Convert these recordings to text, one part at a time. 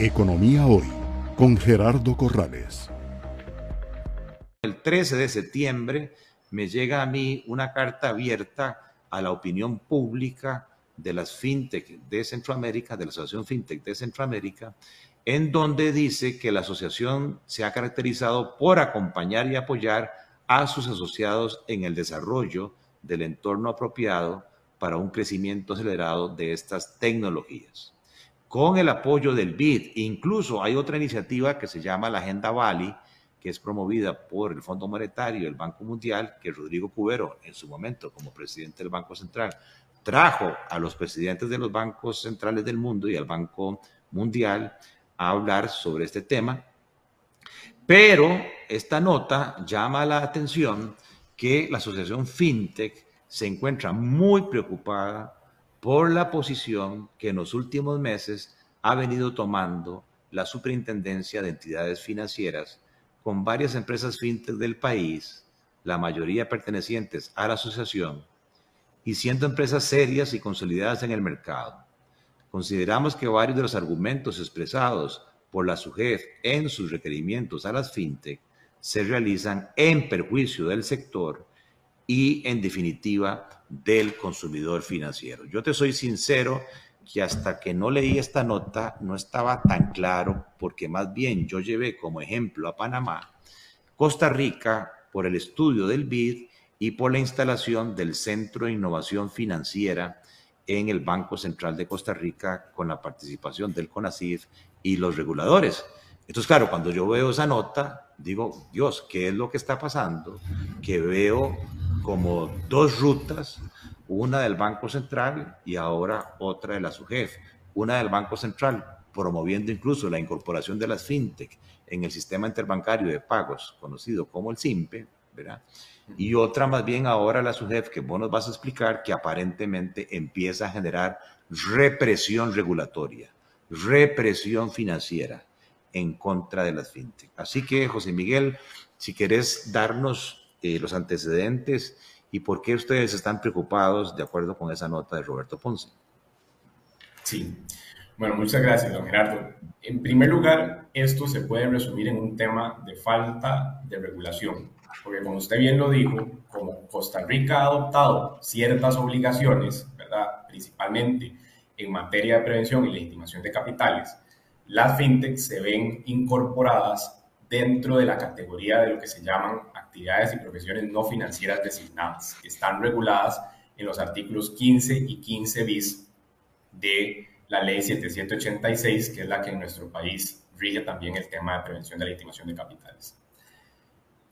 Economía Hoy con Gerardo Corrales. El 13 de septiembre me llega a mí una carta abierta a la opinión pública de las fintech de Centroamérica, de la Asociación Fintech de Centroamérica, en donde dice que la asociación se ha caracterizado por acompañar y apoyar a sus asociados en el desarrollo del entorno apropiado para un crecimiento acelerado de estas tecnologías con el apoyo del BID. Incluso hay otra iniciativa que se llama la Agenda Bali, que es promovida por el Fondo Monetario y el Banco Mundial, que Rodrigo Cubero, en su momento como presidente del Banco Central, trajo a los presidentes de los bancos centrales del mundo y al Banco Mundial a hablar sobre este tema. Pero esta nota llama la atención que la Asociación FinTech se encuentra muy preocupada por la posición que en los últimos meses ha venido tomando la Superintendencia de Entidades Financieras con varias empresas fintech del país, la mayoría pertenecientes a la asociación, y siendo empresas serias y consolidadas en el mercado. Consideramos que varios de los argumentos expresados por la SUGEF en sus requerimientos a las fintech se realizan en perjuicio del sector y, en definitiva, del consumidor financiero. Yo te soy sincero que hasta que no leí esta nota no estaba tan claro, porque más bien yo llevé como ejemplo a Panamá, Costa Rica, por el estudio del BID y por la instalación del Centro de Innovación Financiera en el Banco Central de Costa Rica con la participación del CONACIF y los reguladores. Entonces, claro, cuando yo veo esa nota, digo, Dios, ¿qué es lo que está pasando? Que veo como dos rutas, una del Banco Central y ahora otra de la SUGEF. Una del Banco Central promoviendo incluso la incorporación de las fintech en el sistema interbancario de pagos, conocido como el SIMPE, ¿verdad? Y otra más bien ahora la SUGEF, que vos nos vas a explicar, que aparentemente empieza a generar represión regulatoria, represión financiera en contra de las fintech. Así que, José Miguel, si querés darnos eh, los antecedentes y por qué ustedes están preocupados de acuerdo con esa nota de Roberto Ponce. Sí, bueno, muchas gracias, don Gerardo. En primer lugar, esto se puede resumir en un tema de falta de regulación, porque como usted bien lo dijo, como Costa Rica ha adoptado ciertas obligaciones, ¿verdad? principalmente en materia de prevención y legitimación de capitales, las fintechs se ven incorporadas dentro de la categoría de lo que se llaman actividades y profesiones no financieras designadas, que están reguladas en los artículos 15 y 15 bis de la ley 786, que es la que en nuestro país rige también el tema de prevención de la legitimación de capitales.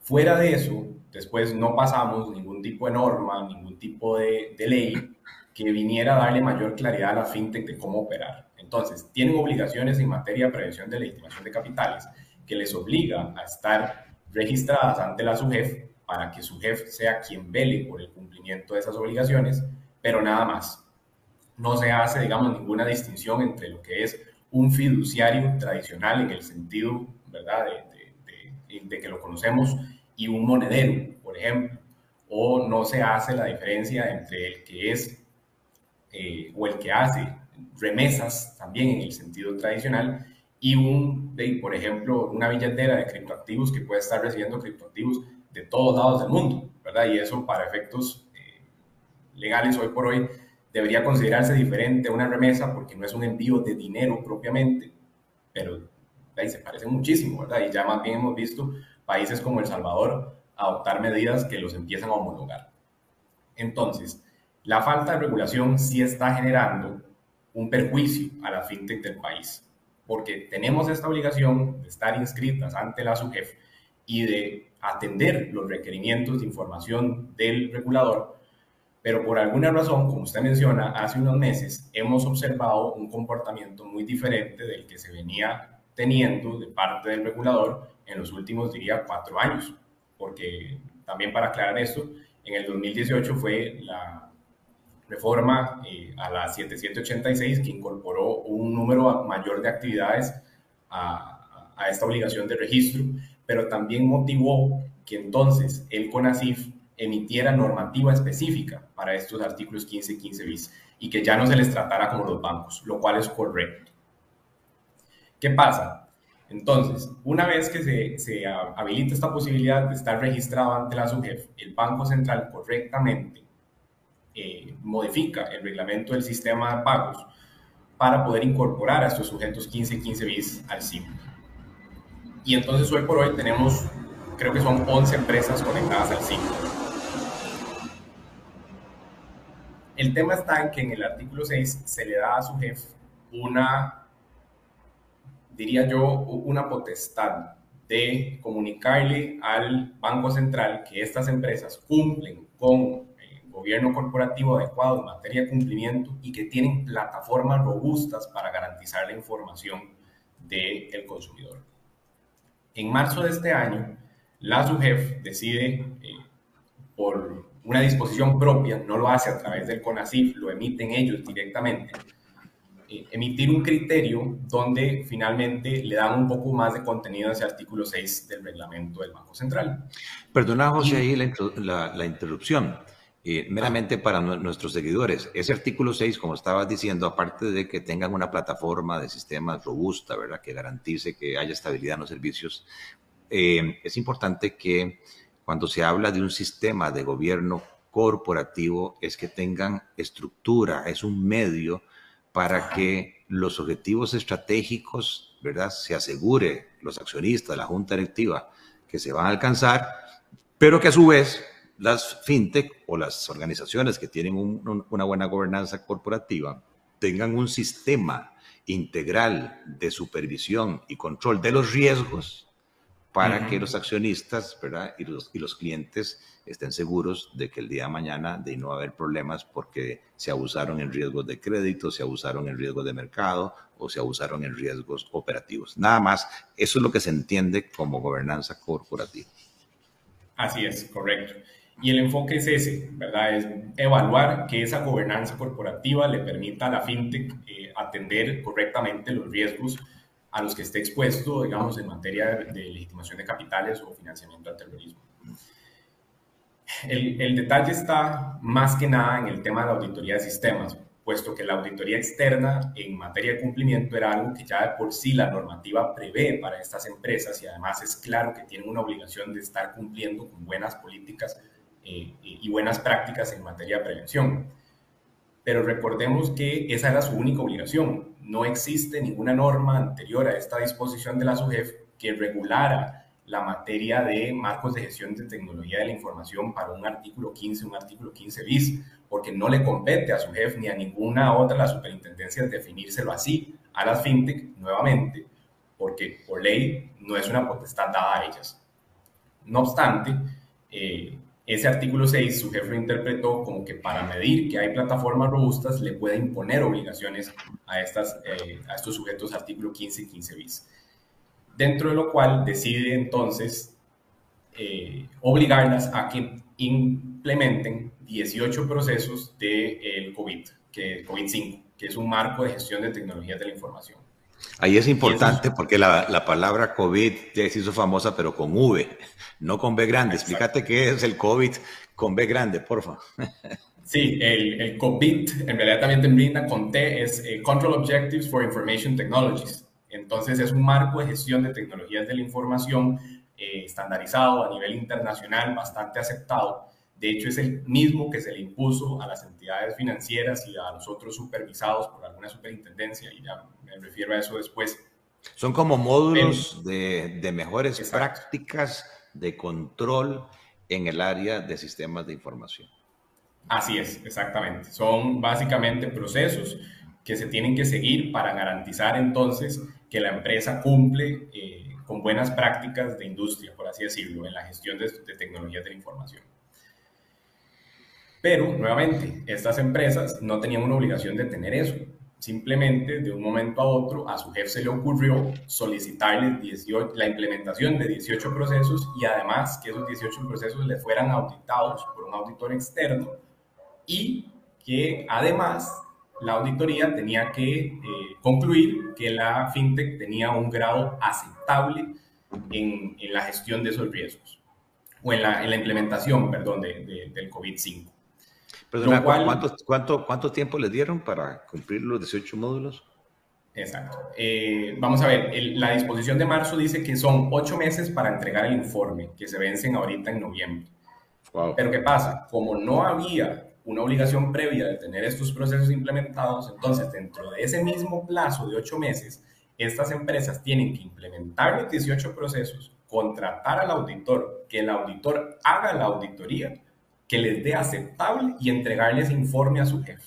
Fuera de eso, después no pasamos ningún tipo de norma, ningún tipo de, de ley que viniera a darle mayor claridad a la fintech de cómo operar. Entonces, tienen obligaciones en materia de prevención de legitimación de capitales, que les obliga a estar registradas ante la SUGEF para que su jefe sea quien vele por el cumplimiento de esas obligaciones, pero nada más. No se hace, digamos, ninguna distinción entre lo que es un fiduciario tradicional en el sentido, ¿verdad?, de, que lo conocemos y un monedero, por ejemplo. O no se hace la diferencia entre el que es eh, o el que hace remesas también en el sentido tradicional y un, por ejemplo, una billetera de criptoactivos que puede estar recibiendo criptoactivos de todos lados del mundo, ¿verdad? Y eso para efectos eh, legales hoy por hoy debería considerarse diferente a una remesa porque no es un envío de dinero propiamente, pero ahí se parece muchísimo, ¿verdad? Y ya más bien hemos visto países como El Salvador adoptar medidas que los empiezan a homologar. Entonces, la falta de regulación sí está generando un perjuicio a la fintech del país porque tenemos esta obligación de estar inscritas ante la SUGEF y de atender los requerimientos de información del regulador, pero por alguna razón, como usted menciona, hace unos meses hemos observado un comportamiento muy diferente del que se venía teniendo de parte del regulador en los últimos, diría, cuatro años, porque también para aclarar esto, en el 2018 fue la reforma eh, a la 7786 que incorporó un número mayor de actividades a, a, esta obligación de registro, pero también motivó que entonces el CONACIF emitiera normativa específica para estos artículos 15 y 15 bis y que ya no se les tratara como los bancos, lo cual es correcto. ¿Qué pasa? Entonces, una vez que se, se habilita esta posibilidad de estar registrado ante la SUGEF, el Banco Central correctamente eh, modifica el reglamento del sistema de pagos para poder incorporar a estos sujetos 15 y 15 bis al CIM. Y entonces hoy por hoy tenemos, creo que son 11 empresas conectadas al CIM. El tema está en que en el artículo 6 se le da a su jefe una, diría yo, una potestad de comunicarle al Banco Central que estas empresas cumplen con gobierno corporativo adecuado en materia de cumplimiento y que tienen plataformas robustas para garantizar la información del consumidor. En marzo de este año, la SUGEF decide, eh, por una disposición propia, no lo hace a través del CONACIF, lo emiten ellos directamente, eh, emitir un criterio donde finalmente le dan un poco más de contenido a ese artículo 6 del reglamento del Banco Central. Perdona, José, ahí la, interrupción. Eh, meramente para nuestros seguidores, ese artículo 6, como estabas diciendo, aparte de que tengan una plataforma de sistemas robusta, ¿verdad? Que garantice que haya estabilidad en los servicios, eh, es importante que cuando se habla de un sistema de gobierno corporativo es que tengan estructura, es un medio para que los objetivos estratégicos, ¿verdad? Se asegure los accionistas, la junta directiva, que se van a alcanzar, pero que a su vez las fintech o las organizaciones que tienen una buena gobernanza corporativa tengan un sistema integral de supervisión y control de los riesgos para que los accionistas ¿verdad? Y, los, y los clientes estén seguros de que el día de mañana de no haber problemas porque se abusaron en riesgos de crédito, se abusaron en riesgos de mercado o se abusaron en riesgos operativos. Nada más, eso es lo que se entiende como gobernanza corporativa. Así es, correcto. Y el enfoque es ese, ¿verdad? Es evaluar que esa gobernanza corporativa le permita a la fintech eh, atender correctamente los riesgos a los que esté expuesto, digamos, en materia de, legitimación de capitales o financiamiento al terrorismo. El, el, detalle está más que nada en el tema de la auditoría de sistemas, puesto que la auditoría externa en materia de cumplimiento era algo que ya de por sí la normativa prevé para estas empresas y además es claro que tienen una obligación de estar cumpliendo con buenas políticas eh, y buenas prácticas en materia de prevención. Pero recordemos que esa era su única obligación, no existe ninguna norma anterior a esta disposición de la SUGEF que regulara la materia de marcos de gestión de tecnología de la información para un artículo 15, un artículo 15 bis, porque no le compete a SUGEF ni a ninguna otra de las superintendencias definírselo así a las fintech nuevamente, porque por ley no es una potestad dada a ellas. No obstante, eh, ese artículo 6, su jefe lo interpretó como que para medir que hay plataformas robustas le puede imponer obligaciones a, estas, eh, a estos sujetos artículo 15 y 15 bis. Dentro de lo cual decide entonces eh, obligarlas a que implementen 18 procesos del de, COVID, que COVID-5, que es un marco de gestión de tecnologías de la información. Ahí es importante porque la, la, palabra COVID ya se hizo famosa, pero con V, no con B grande. Explícate qué es el COVID con B grande, porfa. Sí, el, el COVID en realidad también te brinda con T, es eh, Control Objectives for Information Technologies. Entonces es un marco de gestión de tecnologías de la información eh, estandarizado a nivel internacional, bastante aceptado. De hecho, es el mismo que se le impuso a las entidades financieras y a los otros supervisados por alguna superintendencia, y ya me refiero a eso después. Son como módulos de, de, mejores prácticas de control en el área de sistemas de información. Así es, exactamente. Son básicamente procesos que se tienen que seguir para garantizar entonces que la empresa cumple eh, con buenas prácticas de industria, por así decirlo, en la gestión de, de tecnologías de la información. Pero, nuevamente, estas empresas no tenían una obligación de tener eso. Simplemente, de un momento a otro, a su jefe se le ocurrió solicitarles 18, la implementación de 18 procesos y además que esos 18 procesos le fueran auditados por un auditor externo y que además la auditoría tenía que eh, concluir que la fintech tenía un grado aceptable en, la gestión de esos riesgos o en la, en la implementación, perdón, de, del COVID-5. Perdona, cuál, ¿cuánto, cuánto, ¿cuánto tiempo les dieron para cumplir los 18 módulos? Exacto. Eh, vamos a ver, la disposición de marzo dice que son ocho meses para entregar el informe, que se vencen ahorita en noviembre. Pero ¿qué pasa? Como no había una obligación previa de tener estos procesos implementados, entonces dentro de ese mismo plazo de ocho meses, estas empresas tienen que implementar los 18 procesos, contratar al auditor, que el auditor haga la auditoría, que les dé aceptable y entregarles informe a su jefe.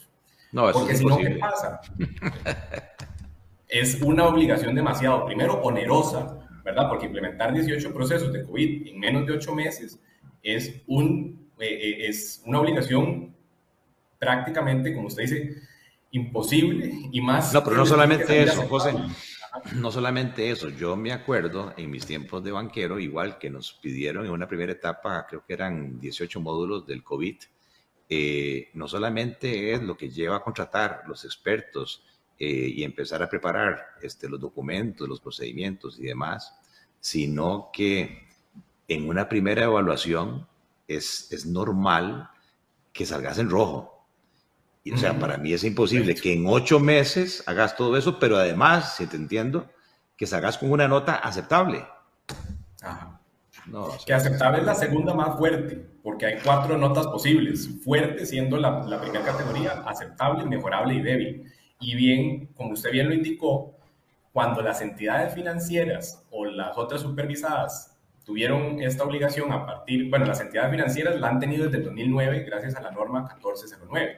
No, Porque si no, ¿qué pasa? es una obligación demasiado, primero, onerosa, ¿verdad? Porque implementar 18 procesos de COVID en menos de 8 meses es, un, eh, eh, es una obligación prácticamente, como usted dice, imposible y más... No, pero no solamente eso, José. No solamente eso, yo me acuerdo en mis tiempos de banquero, igual que nos pidieron en una primera etapa, creo que eran 18 módulos del COVID, eh, no solamente es lo que lleva a contratar los expertos eh, y empezar a preparar este, los documentos, los procedimientos y demás, sino que en una primera evaluación es, es normal que salgas en rojo. Y, o sea, para mí es imposible que en ocho meses hagas todo eso, pero además, si te entiendo, que salgas con una nota aceptable. Ajá. No, que aceptable es la segunda más fuerte, porque hay cuatro notas posibles. Fuerte siendo la, la primera categoría, aceptable, mejorable y débil. Y bien, como usted bien lo indicó, cuando las entidades financieras o las otras supervisadas tuvieron esta obligación a partir, bueno, las entidades financieras la han tenido desde el 2009 gracias a la norma 1409,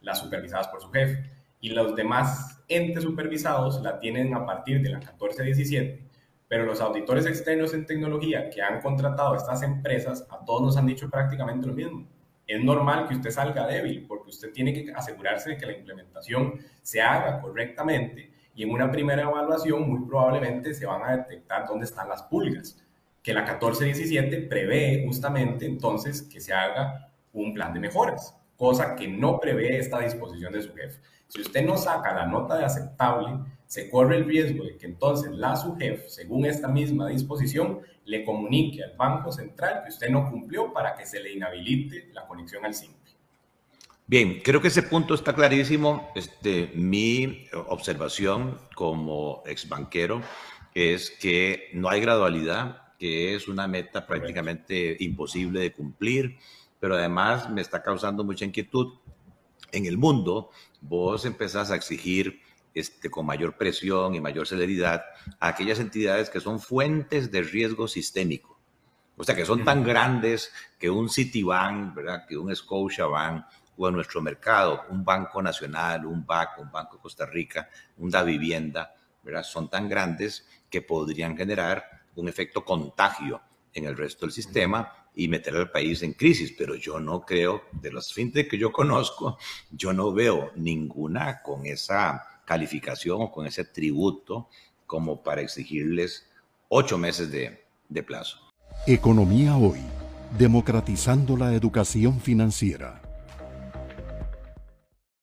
las supervisadas por su jefe, y los demás entes supervisados la tienen a partir de la 1417, pero los auditores externos en tecnología que han contratado a estas empresas, a todos nos han dicho prácticamente lo mismo. Es normal que usted salga débil porque usted tiene que asegurarse de que la implementación se haga correctamente y en una primera evaluación muy probablemente se van a detectar dónde están las pulgas, que la 1417 prevé justamente entonces que se haga un plan de mejoras, cosa que no prevé esta disposición de su jefe. Si usted no saca la nota de aceptable, se corre el riesgo de que entonces la SUGEF, según esta misma disposición, le comunique al Banco Central que usted no cumplió para que se le inhabilite la conexión al SIMPE. Bien, creo que ese punto está clarísimo. Este, mi observación como ex banquero es que no hay gradualidad, que es una meta prácticamente imposible de cumplir, pero además me está causando mucha inquietud. En el mundo, vos empezás a exigir este, con mayor presión y mayor celeridad a aquellas entidades que son fuentes de riesgo sistémico. O sea, que son tan grandes que un Citibank, ¿verdad? que un Scotiabank o en nuestro mercado, un Banco Nacional, un BAC, un Banco de Costa Rica, un Da Vivienda, ¿verdad? son tan grandes que podrían generar un efecto contagio en el resto del sistema y meter al país en crisis. Pero yo no creo, de las fintech que yo conozco, yo no veo ninguna con esa calificación o con ese tributo como para exigirles ocho meses de, de plazo. Economía hoy, democratizando la educación financiera.